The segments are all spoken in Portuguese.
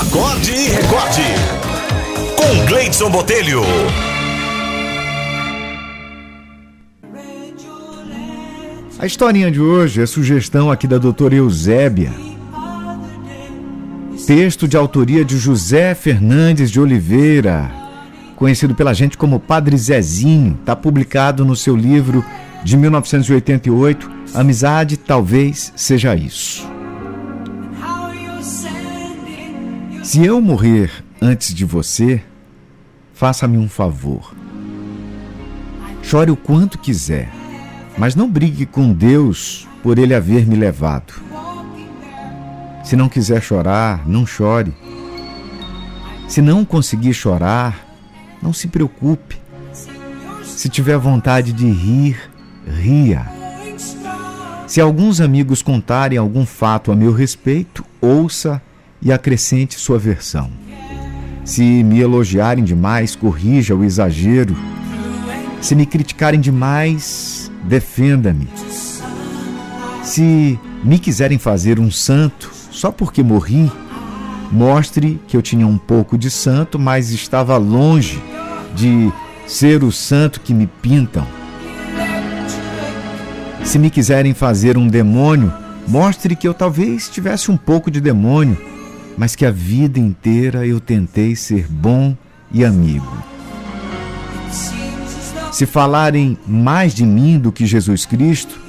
Acorde e recorde. Com Gleidson Botelho. A historinha de hoje é sugestão aqui da doutora Eusébia. Texto de autoria de José Fernandes de Oliveira, conhecido pela gente como Padre Zezinho. Está publicado no seu livro de 1988, Amizade Talvez Seja Isso. Se eu morrer antes de você, faça-me um favor. Chore o quanto quiser, mas não brigue com Deus por ele haver me levado. Se não quiser chorar, não chore. Se não conseguir chorar, não se preocupe. Se tiver vontade de rir, ria. Se alguns amigos contarem algum fato a meu respeito, ouça e acrescente sua versão. Se me elogiarem demais, corrija o exagero. Se me criticarem demais, defenda-me. Se me quiserem fazer um santo só porque morri, mostre que eu tinha um pouco de santo, mas estava longe de ser o santo que me pintam. Se me quiserem fazer um demônio, mostre que eu talvez tivesse um pouco de demônio, mas que a vida inteira eu tentei ser bom e amigo. Se falarem mais de mim do que Jesus Cristo,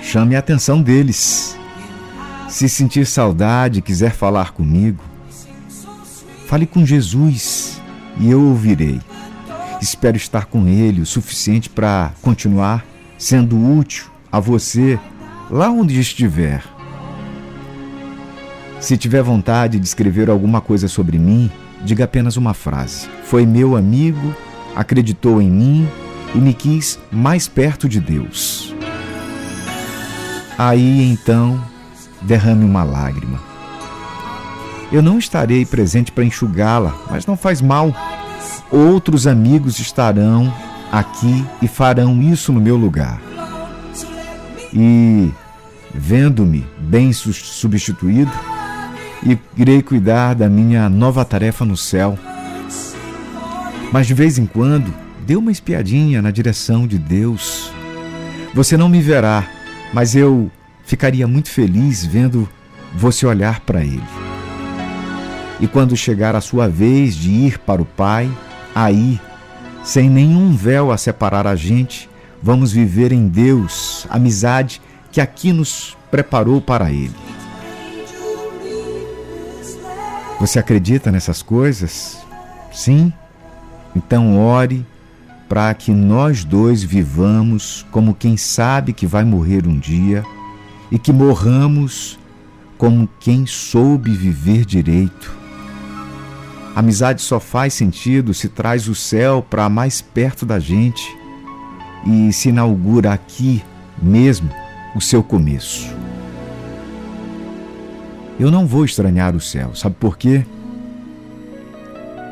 chame a atenção deles. Se sentir saudade e quiser falar comigo, fale com Jesus e eu ouvirei. Espero estar com Ele o suficiente para continuar sendo útil a você lá onde estiver. Se tiver vontade de escrever alguma coisa sobre mim, diga apenas uma frase. Foi meu amigo, acreditou em mim e me quis mais perto de Deus. Aí então, derrame uma lágrima. Eu não estarei presente para enxugá-la, mas não faz mal. Outros amigos estarão aqui e farão isso no meu lugar. E, vendo-me bem substituído, e irei cuidar da minha nova tarefa no céu. Mas de vez em quando, dê uma espiadinha na direção de Deus. Você não me verá, mas eu ficaria muito feliz vendo você olhar para Ele. E quando chegar a sua vez de ir para o Pai, aí, sem nenhum véu a separar a gente, vamos viver em Deus amizade que aqui nos preparou para Ele. Você acredita nessas coisas? Sim? Então ore para que nós dois vivamos como quem sabe que vai morrer um dia e que morramos como quem soube viver direito. amizade só faz sentido se traz o céu para mais perto da gente e se inaugura aqui mesmo o seu começo. Eu não vou estranhar o céu, sabe por quê?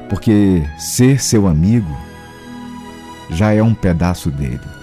Porque ser seu amigo já é um pedaço dele.